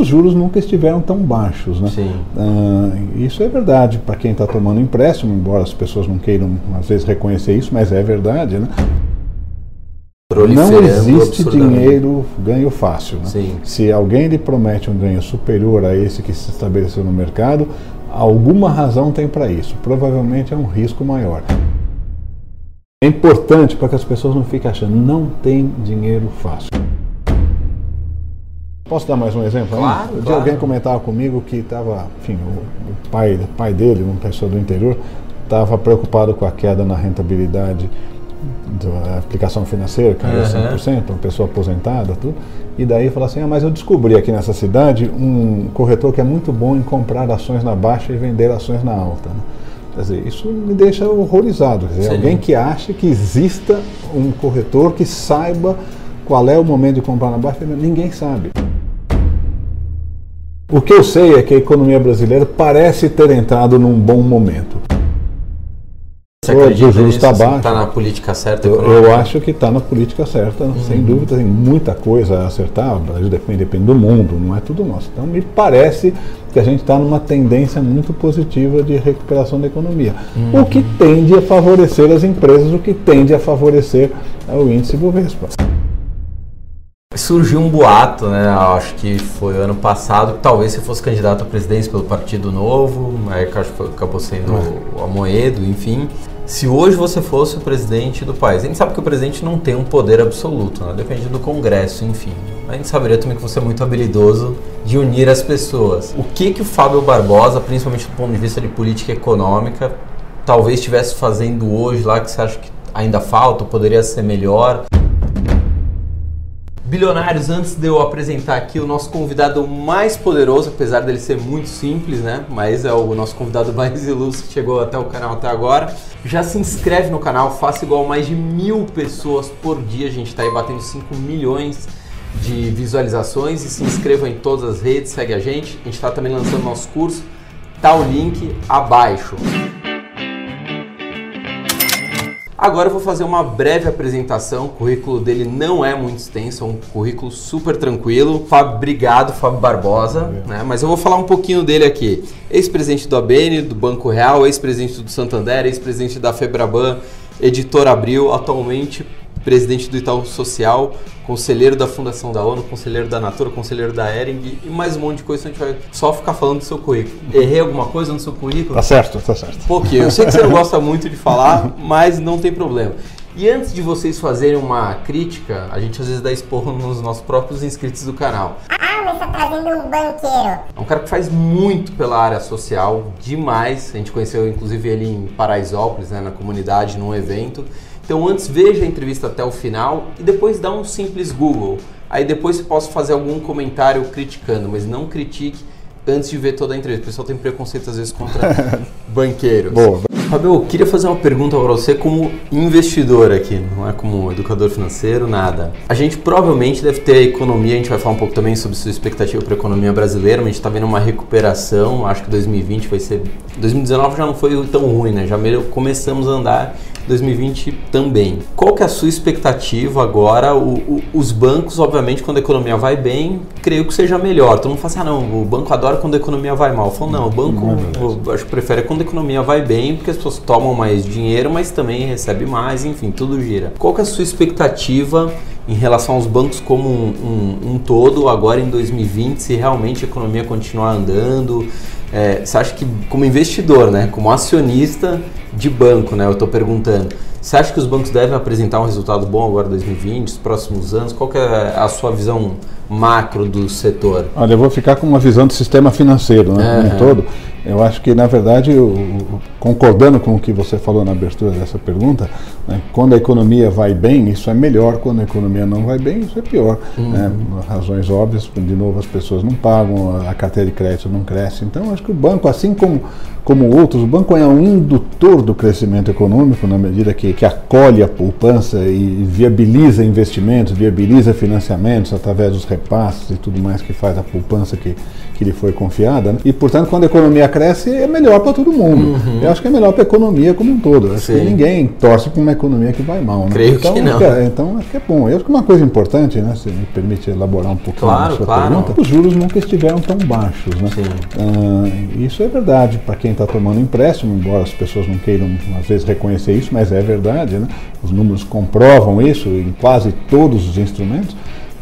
os juros nunca estiveram tão baixos. Né? Sim. Uh, isso é verdade para quem está tomando empréstimo, embora as pessoas não queiram às vezes reconhecer isso, mas é verdade. Né? Não existe dinheiro ganho fácil. Né? Se alguém lhe promete um ganho superior a esse que se estabeleceu no mercado, alguma razão tem para isso. Provavelmente é um risco maior. É importante para que as pessoas não fiquem achando não tem dinheiro fácil. Posso dar mais um exemplo? Claro, claro. alguém comentava comigo que estava, enfim, o, pai, o pai dele, uma pessoa do interior, estava preocupado com a queda na rentabilidade da aplicação financeira, caiu uhum. 100%, uma pessoa aposentada, tudo. E daí falou assim: ah, mas eu descobri aqui nessa cidade um corretor que é muito bom em comprar ações na baixa e vender ações na alta. Né? Quer dizer, isso me deixa horrorizado. Quer dizer, alguém que acha que exista um corretor que saiba qual é o momento de comprar na baixa, ninguém sabe. O que eu sei é que a economia brasileira parece ter entrado num bom momento. Você acredita o juros está baixo. Está na política certa? Eu, eu acho que está na política certa, uhum. sem dúvida. Tem muita coisa a acertar. O Brasil depende, depende do mundo, não é tudo nosso. Então, me parece que a gente está numa tendência muito positiva de recuperação da economia. Uhum. O que tende a favorecer as empresas, o que tende a favorecer o índice Bovespa. Surgiu um boato, né? Acho que foi ano passado, que talvez você fosse candidato à presidência pelo Partido Novo, aí acho que acabou sendo o Amoedo, enfim. Se hoje você fosse o presidente do país, a gente sabe que o presidente não tem um poder absoluto, né? depende do Congresso, enfim. A gente saberia também que você é muito habilidoso de unir as pessoas. O que que o Fábio Barbosa, principalmente do ponto de vista de política econômica, talvez estivesse fazendo hoje lá que você acha que ainda falta, poderia ser melhor? Bilionários, antes de eu apresentar aqui o nosso convidado mais poderoso, apesar dele ser muito simples, né? Mas é o nosso convidado mais ilustre que chegou até o canal até agora. Já se inscreve no canal, faça igual mais de mil pessoas por dia. A gente está aí batendo 5 milhões de visualizações e se inscreva em todas as redes, segue a gente. A gente está também lançando nosso curso, tá o link abaixo. Agora eu vou fazer uma breve apresentação. O currículo dele não é muito extenso, é um currículo super tranquilo. Fábio, obrigado, Fábio Barbosa. Né? Mas eu vou falar um pouquinho dele aqui. Ex-presidente do ABN, do Banco Real, ex-presidente do Santander, ex-presidente da Febraban, editor Abril, atualmente presidente do Itaú Social, conselheiro da Fundação da ONU, conselheiro da Natura, conselheiro da Ering e mais um monte de coisa. A gente vai só ficar falando do seu currículo. Errei alguma coisa no seu currículo? Tá certo, tá certo. Pouquinho. Eu sei que você não gosta muito de falar, mas não tem problema. E antes de vocês fazerem uma crítica, a gente às vezes dá esporro nos nossos próprios inscritos do canal. Ah, mas tá trazendo um banqueiro. É um cara que faz muito pela área social, demais. A gente conheceu inclusive ele em Paraisópolis, né, na comunidade, num evento. Então antes veja a entrevista até o final e depois dá um simples Google. Aí depois você possa fazer algum comentário criticando, mas não critique antes de ver toda a entrevista. O pessoal tem preconceito às vezes contra banqueiros. Boa. Fabio, eu queria fazer uma pergunta para você como investidor aqui, não é como educador financeiro, nada. A gente provavelmente deve ter a economia, a gente vai falar um pouco também sobre sua expectativa para a economia brasileira, mas a gente está vendo uma recuperação, acho que 2020 vai ser... 2019 já não foi tão ruim, né? Já começamos a andar 2020 também. Qual que é a sua expectativa agora? O, o, os bancos, obviamente, quando a economia vai bem, creio que seja melhor. Todo mundo fala assim, ah não, o banco adora quando a economia vai mal. Eu falo, não, o banco, é acho que prefere quando a economia vai bem, porque as pessoas tomam mais dinheiro, mas também recebem mais, enfim, tudo gira. Qual que é a sua expectativa em relação aos bancos como um, um, um todo, agora em 2020, se realmente a economia continuar andando? É, você acha que, como investidor, né, como acionista de banco, né, eu estou perguntando, você acha que os bancos devem apresentar um resultado bom agora em 2020, nos próximos anos? Qual é a sua visão macro do setor? Olha, eu vou ficar com uma visão do sistema financeiro né, uhum. todo. Eu acho que, na verdade, eu, concordando com o que você falou na abertura dessa pergunta, né, quando a economia vai bem, isso é melhor, quando a economia não vai bem, isso é pior. Uhum. Né, razões óbvias, de novo, as pessoas não pagam, a carteira de crédito não cresce. Então, acho que o banco, assim como, como outros, o banco é um indutor do crescimento econômico, na medida que, que acolhe a poupança e viabiliza investimentos, viabiliza financiamentos através dos repasses e tudo mais que faz a poupança que, que lhe foi confiada. Né? E, portanto, quando a economia cresce, é melhor para todo mundo. Uhum. Eu acho que é melhor para a economia como um todo. Acho Sim. que ninguém torce para uma economia que vai mal. Né? Creio então, que não. É, então, acho que é bom. Eu acho que uma coisa importante, né, se me permite elaborar um pouquinho claro, a sua claro. pergunta, os juros nunca estiveram tão baixos. Né? Uh, isso é verdade para quem está tomando empréstimo, embora as pessoas não queiram, às vezes, reconhecer isso, mas é verdade. Né? Os números comprovam isso em quase todos os instrumentos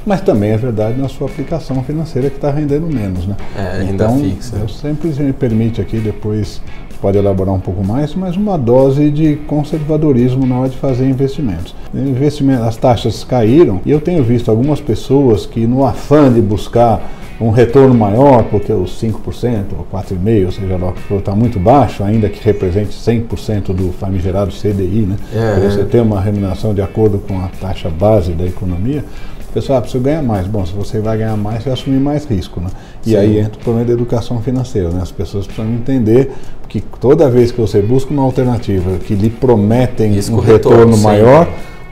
mas também é verdade na sua aplicação financeira que está rendendo menos. Né? É, então, fixa. Eu sempre me permite aqui, depois pode elaborar um pouco mais, mas uma dose de conservadorismo na hora de fazer investimentos. Investimento, as taxas caíram e eu tenho visto algumas pessoas que no afã de buscar um retorno maior, porque os 5% ou 4,5%, ou seja lá está muito baixo, ainda que represente 100% do famigerado CDI, né? É. Você ter uma remuneração de acordo com a taxa base da economia, pessoal, ah, preciso ganhar mais. Bom, se você vai ganhar mais, você vai assumir mais risco. Né? E Sim. aí entra o problema da educação financeira. Né? As pessoas precisam entender que toda vez que você busca uma alternativa que lhe prometem um retorno, retorno maior,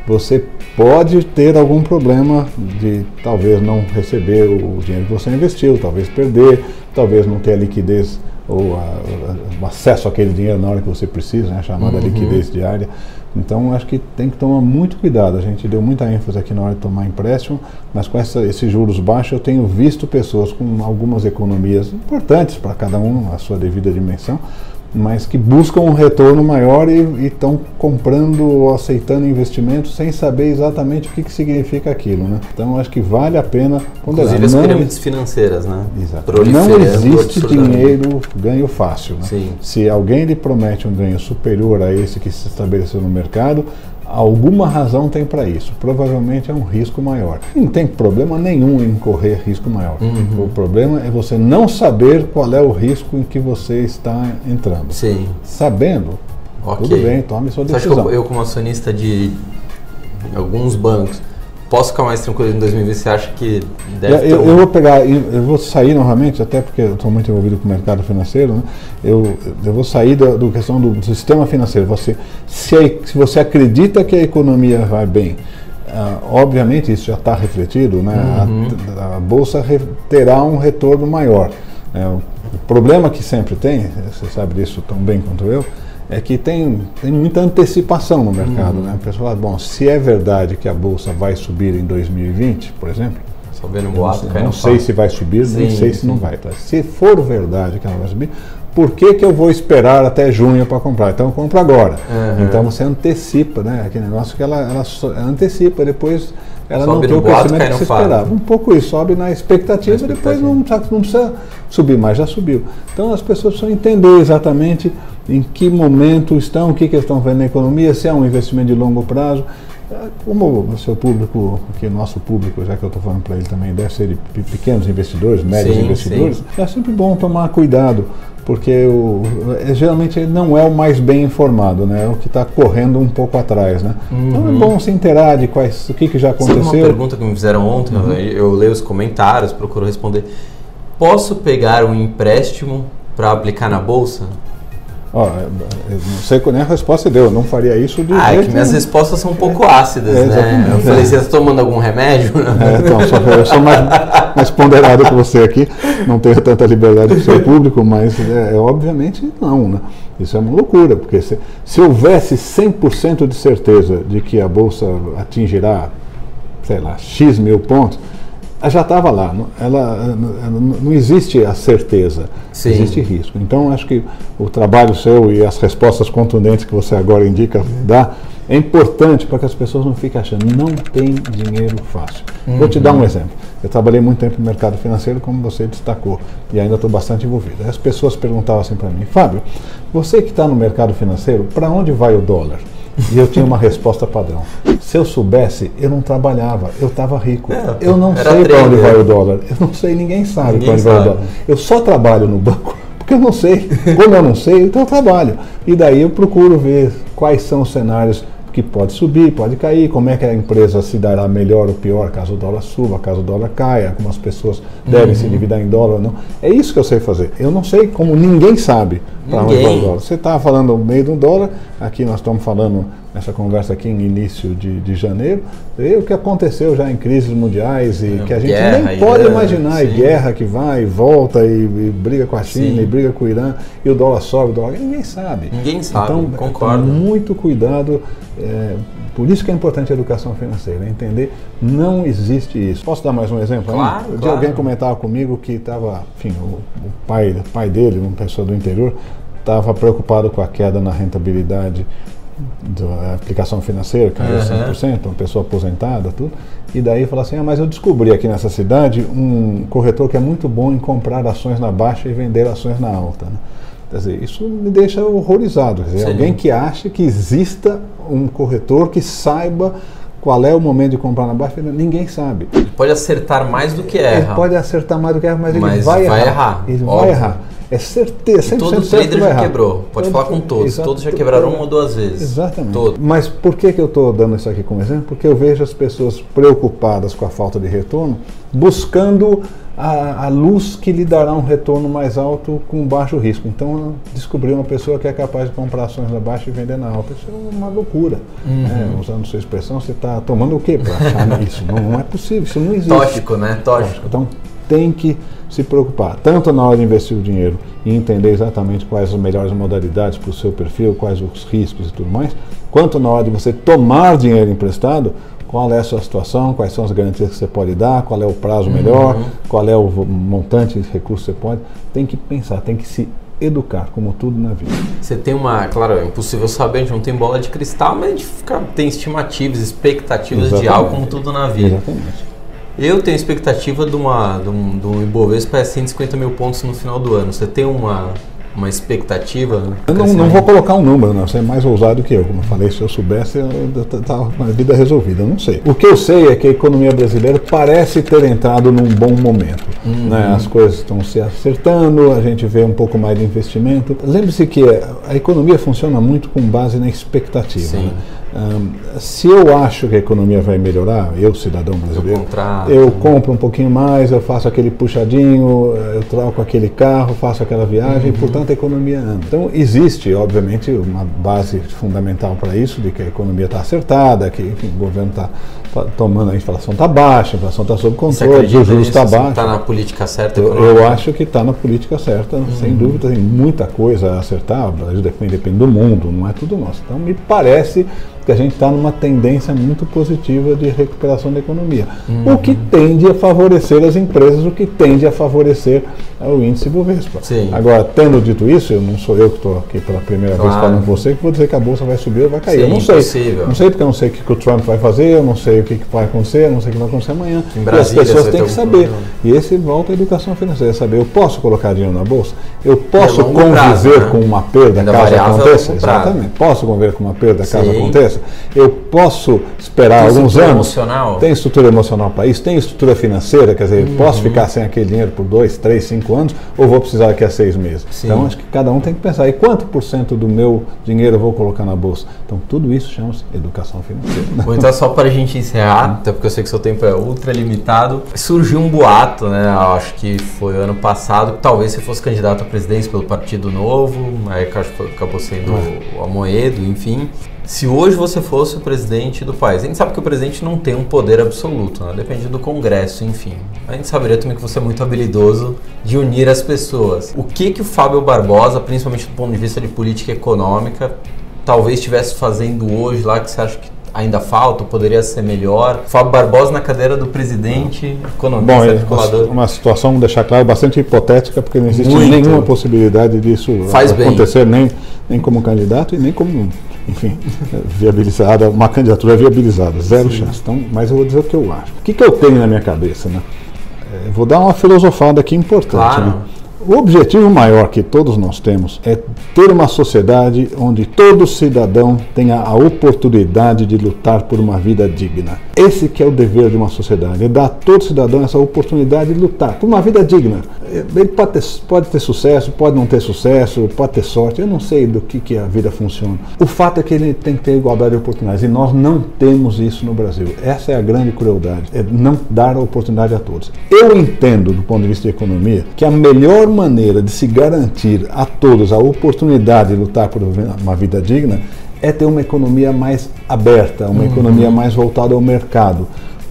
você pode ter algum problema de talvez não receber o dinheiro que você investiu, talvez perder, talvez não ter a liquidez ou a, o acesso àquele dinheiro na hora que você precisa, né, a chamada uhum. liquidez diária. Então, acho que tem que tomar muito cuidado. A gente deu muita ênfase aqui na hora de tomar empréstimo, mas com essa, esses juros baixos, eu tenho visto pessoas com algumas economias importantes para cada um, a sua devida dimensão, mas que buscam um retorno maior e estão comprando ou aceitando investimentos sem saber exatamente o que, que significa aquilo. Né? Então, acho que vale a pena ponderar. Inclusive as não, pirâmides financeiras, né? Exato. Não existe dinheiro ganho fácil. Né? Se alguém lhe promete um ganho superior a esse que se estabeleceu no mercado, Alguma razão tem para isso. Provavelmente é um risco maior. Não tem problema nenhum em correr risco maior. Uhum. O problema é você não saber qual é o risco em que você está entrando. Sim. Sabendo, okay. tudo bem, tome sua decisão. Você acha que eu, eu como acionista de alguns bancos, Posso ficar mais tranquilo em 2020? Você acha que deve eu, eu vou pegar, eu vou sair novamente, até porque eu estou muito envolvido com o mercado financeiro, né? eu, eu vou sair da questão do, do, sistema financeiro. Você, se, se você acredita que a economia vai bem, Uh, obviamente isso já está refletido, né? Uhum. A, a, bolsa re, terá um retorno maior. Né? O, o, problema que sempre tem, você sabe disso tão bem quanto eu, é que tem, tem muita antecipação no mercado. Uhum. Né? A pessoa fala, bom, se é verdade que a Bolsa vai subir em 2020, por exemplo, Sabendo boato, não, não sei se vai subir, sim, nem sei sim. se não vai. Tá? Se for verdade que ela vai subir, por que, que eu vou esperar até junho para comprar? Então eu compro agora. Uhum. Então você antecipa, né? Aquele negócio que ela, ela antecipa, depois ela sobe não tem o crescimento que você esperava. Um pouco isso, sobe na expectativa, na expectativa. depois não, não precisa subir mais, já subiu. Então as pessoas precisam entender exatamente em que momento estão, o que, que estão vendo na economia, se é um investimento de longo prazo. Como o seu público, que nosso público, já que eu estou falando para ele também, deve ser de pequenos investidores, médios sim, investidores, sim. é sempre bom tomar cuidado, porque o, é, geralmente ele não é o mais bem informado, né? é o que está correndo um pouco atrás. Né? Uhum. Então é uhum. bom se inteirar de quais, o que, que já aconteceu. Sabe uma pergunta que me fizeram ontem, uhum. eu leio os comentários, procuro responder. Posso pegar um empréstimo para aplicar na bolsa? Ó, eu não sei qual nem a resposta deu, eu não faria isso de Ah, é que minhas respostas são um pouco ácidas, é, né? Eu falei, você está tomando algum remédio? É, então, só, eu sou mais, mais ponderado que você aqui, não tenho tanta liberdade com o seu público, mas é, é, obviamente não, né? Isso é uma loucura, porque se, se houvesse 100% de certeza de que a Bolsa atingirá, sei lá, X mil pontos, já estava lá. Ela, não existe a certeza, Sim. existe risco. Então, acho que o trabalho seu e as respostas contundentes que você agora indica dá é importante para que as pessoas não fiquem achando não tem dinheiro fácil. Uhum. Vou te dar um exemplo. Eu trabalhei muito tempo no mercado financeiro, como você destacou, e ainda estou bastante envolvido. As pessoas perguntavam assim para mim, Fábio, você que está no mercado financeiro, para onde vai o dólar? E eu tinha uma resposta padrão. Se eu soubesse, eu não trabalhava, eu estava rico. É, eu não sei para onde vai o dólar. Eu não sei, ninguém sabe para onde sabe. vai o dólar. Eu só trabalho no banco porque eu não sei. Como eu não sei, então eu trabalho. E daí eu procuro ver quais são os cenários que pode subir, pode cair, como é que a empresa se dará melhor ou pior caso o dólar suba, caso o dólar caia, como as pessoas devem uhum. se endividar em dólar ou não. É isso que eu sei fazer. Eu não sei como ninguém sabe dólar. Você está falando no meio do dólar, aqui nós estamos falando nessa conversa aqui em início de, de janeiro, veio o que aconteceu já em crises mundiais e é, que a gente nem pode Irã, imaginar, sim. e guerra que vai e volta e, e briga com a China sim. e briga com o Irã e o dólar sobe, o dólar ninguém sabe. Ninguém sabe, então, concordo. muito cuidado. É, por isso que é importante a educação financeira, entender não existe isso. Posso dar mais um exemplo? Claro, claro. Alguém comentava comigo que estava, enfim, o, o, pai, o pai dele, uma pessoa do interior, estava preocupado com a queda na rentabilidade da aplicação financeira, caiu uhum. 100%, uma pessoa aposentada, tudo. E daí falou assim: ah, mas eu descobri aqui nessa cidade um corretor que é muito bom em comprar ações na baixa e vender ações na alta. Né? Quer dizer, isso me deixa horrorizado. Quer dizer, alguém que acha que exista um corretor que saiba qual é o momento de comprar na baixa, ninguém sabe. Ele pode acertar mais do que erra. Ele pode acertar mais do que erra, mas, mas ele vai, vai errar. errar. Ele óbvio. vai errar. É certeza, 100% Todo trader já quebrou. Pode falar com todos. Exato, todos já quebraram uma ou duas vezes. Exatamente. Todo. Mas por que, que eu estou dando isso aqui como exemplo? Porque eu vejo as pessoas preocupadas com a falta de retorno, buscando a, a, luz que lhe dará um retorno mais alto com baixo risco. Então, descobrir uma pessoa que é capaz de comprar ações na baixa e vender na alta, isso é uma loucura. Uhum. Né? Usando sua expressão, você está tomando o quê para achar isso? Não, não, é possível, isso não existe. Tóxico, né? Tóxico. Então, tem que se preocupar, tanto na hora de investir o dinheiro e entender exatamente quais as melhores modalidades para o seu perfil, quais os riscos e tudo mais, quanto na hora de você tomar dinheiro emprestado, qual é a sua situação, quais são as garantias que você pode dar, qual é o prazo melhor, uhum. qual é o montante de recursos que você pode. Tem que pensar, tem que se educar, como tudo na vida. Você tem uma, claro, é impossível saber, a gente não tem bola de cristal, mas a gente fica, tem estimativas, expectativas Exatamente. de algo, como tudo na vida. Exatamente. Eu tenho expectativa de, uma, de, um, de um Ibovespa para 150 mil pontos no final do ano. Você tem uma, uma expectativa? Eu não, não, vou colocar um número, não. Você é mais ousado que eu. Como eu falei, se eu soubesse, eu estava com a vida resolvida. Eu não sei. O que eu sei é que a economia brasileira parece ter entrado num bom momento. Uhum. Né? As coisas estão se acertando, a gente vê um pouco mais de investimento. Lembre-se que a economia funciona muito com base na expectativa. Sim. Né? Um, se eu acho que a economia vai melhorar, eu, cidadão brasileiro, eu compro um pouquinho mais, eu faço aquele puxadinho, eu troco aquele carro, faço aquela viagem, uhum. portanto a economia anda. Então existe, obviamente, uma base fundamental para isso, de que a economia está acertada, que enfim, o governo está tomando, a inflação está baixa, a inflação está sob controle, o juros está baixo. Está na política certa? Eu, eu acho que está na política certa, uhum. sem dúvida, tem muita coisa a acertar, o Brasil depende, depende do mundo, não é tudo nosso. Então me parece que a gente está numa tendência muito positiva de recuperação da economia. Uhum. O que tende a favorecer as empresas, o que tende a favorecer o índice Bovespa. Sim. Agora, tendo dito isso, eu não sou eu que estou aqui pela primeira claro. vez falando com você que vou dizer que a bolsa vai subir ou vai cair. Sim, eu não sei. Impossível. Não sei porque eu não sei o que, o Trump vai fazer, eu não sei o que, vai acontecer, eu não sei o que vai acontecer amanhã. Em Brasília, e as pessoas têm que saber. Problema. E esse volta à educação financeira, saber, eu posso colocar dinheiro na bolsa? Eu posso conviver prazo, né? com uma perda Ainda caso aconteça? Exatamente. Posso conviver com uma perda caso Sim. Aconteça? Eu posso esperar tem alguns anos. Emocional. Tem estrutura emocional para isso, tem estrutura financeira, quer dizer, uhum. posso ficar sem aquele dinheiro por dois, três, cinco anos, ou vou precisar daqui a seis meses. Sim. Então acho que cada um tem que pensar, e quanto por cento do meu dinheiro eu vou colocar na bolsa? Então tudo isso chama-se educação financeira. Bom, então só para a gente encerrar, até porque eu sei que seu tempo é ultra limitado, surgiu um boato, né? Acho que foi ano passado, que talvez você fosse candidato à presidência pelo Partido Novo, aí acabou sendo o Amoedo, enfim. Se hoje você fosse o presidente do país, a gente sabe que o presidente não tem um poder absoluto, né? depende do Congresso, enfim. A gente saberia também que você é muito habilidoso de unir as pessoas. O que que o Fábio Barbosa, principalmente do ponto de vista de política econômica, talvez estivesse fazendo hoje lá que você acha que ainda falta, poderia ser melhor. Fábio Barbosa na cadeira do presidente, economista, Bom, articulador. Uma, uma situação, vamos deixar claro, bastante hipotética, porque não existe Muito. nenhuma possibilidade disso Faz acontecer, nem, nem como candidato e nem como enfim, viabilizada, uma candidatura viabilizada, zero Sim. chance. Então, mas eu vou dizer o que eu acho. O que, que eu tenho na minha cabeça, né? É, vou dar uma filosofada aqui importante. Claro. Né? O objetivo maior que todos nós temos é ter uma sociedade onde todo cidadão tenha a oportunidade de lutar por uma vida digna. Esse que é o dever de uma sociedade, é dar a todo cidadão essa oportunidade de lutar por uma vida digna. Ele pode ter, pode ter sucesso, pode não ter sucesso, pode ter sorte, eu não sei do que, que a vida funciona. O fato é que ele tem que ter igualdade de oportunidades e nós não temos isso no Brasil. Essa é a grande crueldade, é não dar a oportunidade a todos. Eu entendo, do ponto de vista de economia, que a melhor maneira de se garantir a todos a oportunidade de lutar por uma vida digna é ter uma economia mais aberta, uma uhum. economia mais voltada ao mercado.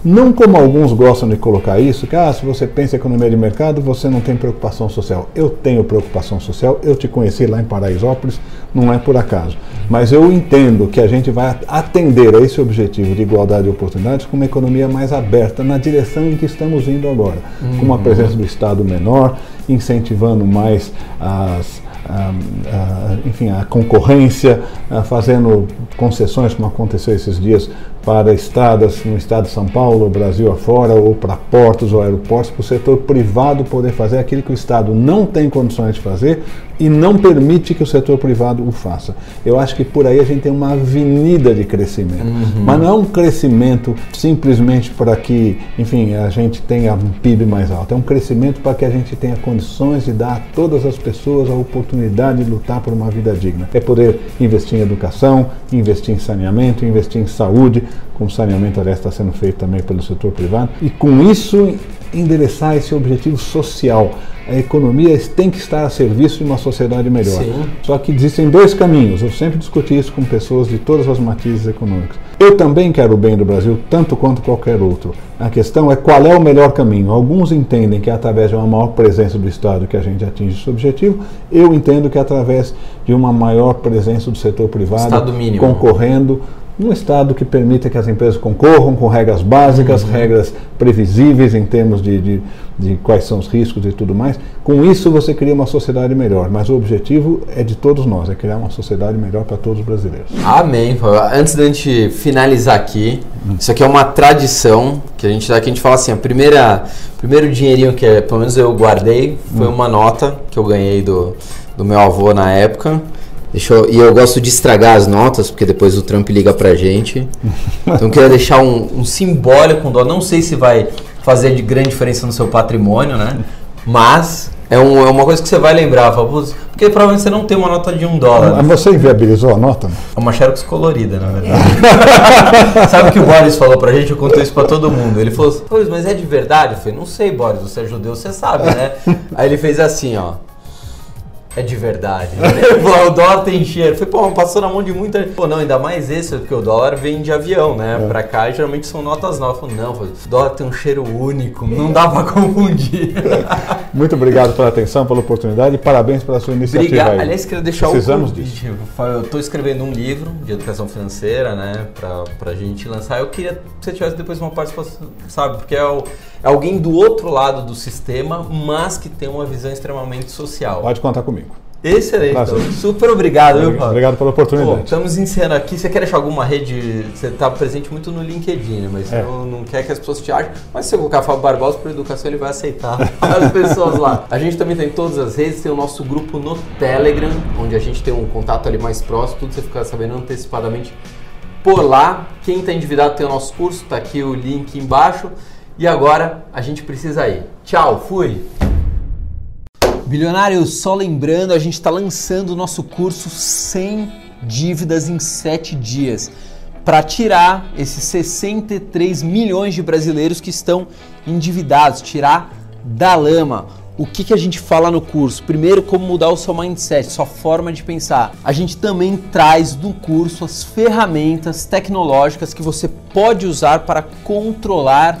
Não como alguns gostam de colocar isso, que ah, se você pensa em economia de mercado, você não tem preocupação social. Eu tenho preocupação social, eu te conheci lá em Paraisópolis, não é por acaso. Mas eu entendo que a gente vai atender a esse objetivo de igualdade de oportunidades com uma economia mais aberta, na direção em que estamos indo agora. Uhum. Com uma presença do Estado menor, incentivando mais as, a, a, enfim, a concorrência, a, fazendo concessões, como aconteceu esses dias para estradas no estado de São Paulo, Brasil afora, ou para portos ou aeroportos, para o setor privado poder fazer aquilo que o Estado não tem condições de fazer e não permite que o setor privado o faça. Eu acho que por aí a gente tem uma avenida de crescimento. Uhum. Mas não é um crescimento simplesmente para que, enfim, a gente tenha um PIB mais alto. É um crescimento para que a gente tenha condições de dar a todas as pessoas a oportunidade de lutar por uma vida digna. É poder investir em educação, investir em saneamento, investir em saúde, com saneamento aliás está sendo feito também pelo setor privado, e com isso endereçar esse objetivo social. A economia tem que estar a serviço de uma sociedade melhor. Sim. Só que existem dois caminhos. Eu sempre discuti isso com pessoas de todas as matizes econômicas. Eu também quero o bem do Brasil, tanto quanto qualquer outro. A questão é qual é o melhor caminho. Alguns entendem que é através de uma maior presença do Estado que a gente atinge esse objetivo. Eu entendo que é através de uma maior presença do setor privado concorrendo um Estado que permita que as empresas concorram com regras básicas, uhum. regras previsíveis em termos de, de, de, quais são os riscos e tudo mais. Com isso, você cria uma sociedade melhor. Mas o objetivo é de todos nós, é criar uma sociedade melhor para todos os brasileiros. Amém. Antes da gente finalizar aqui, uhum. isso aqui é uma tradição que a gente dá, que a gente fala assim, a primeira, primeiro dinheirinho que é, pelo menos eu guardei foi uhum. uma nota que eu ganhei do, do meu avô na época. Deixa eu, e eu gosto de estragar as notas, porque depois o Trump liga pra gente. Então eu queria deixar um, um simbólico, um dó. Não sei se vai fazer de grande diferença no seu patrimônio, né? Mas é, um, é uma coisa que você vai lembrar. Porque provavelmente você não tem uma nota de um dólar. Mas você inviabilizou a nota? É uma xerox colorida, na verdade. Sabe o que o Boris falou pra gente? Eu conto isso pra todo mundo. Ele falou assim, mas é de verdade? Eu falei, não sei, Boris, você é judeu, você sabe, né? Aí ele fez assim, ó é de verdade. o dólar tem cheiro. Falei, pô, passou na mão de muita Pô, não, ainda mais esse, porque o dólar vem de avião, né? É. Pra cá geralmente são notas novas. Falei, não, o dólar tem um cheiro único, não dá pra confundir. Muito obrigado pela atenção, pela oportunidade e parabéns pela sua iniciativa. Obrigado. Aliás, queria deixar Precisamos o convite. Eu tô escrevendo um livro de educação financeira, né? Pra, pra gente lançar. Eu queria que você tivesse depois uma participação, sabe? Porque é, o, alguém do outro lado do sistema, mas que tem uma visão extremamente social. Pode contar comigo. Excelente. Então. Super obrigado, viu, Paulo? Obrigado pela oportunidade. Pô, estamos encerrando aqui. Você quer deixar alguma rede? Você está presente muito no LinkedIn, né? mas é. não, não, quer que as pessoas te achem. Mas se você colocar Fábio Barbosa para educação, ele vai aceitar as pessoas lá. A gente também tem todas as redes, tem o nosso grupo no Telegram, onde a gente tem um contato ali mais próximo, tudo você fica sabendo antecipadamente por lá. Quem está endividado tem o nosso curso, está aqui o link embaixo. E agora a gente precisa ir. Tchau, fui! Bilionário, só lembrando, a gente está lançando o nosso curso sem dívidas em 7 dias para tirar esses 63 milhões de brasileiros que estão endividados, tirar da lama. O que, que a gente fala no curso? Primeiro, como mudar o seu mindset, sua forma de pensar. A gente também traz no curso as ferramentas tecnológicas que você pode usar para controlar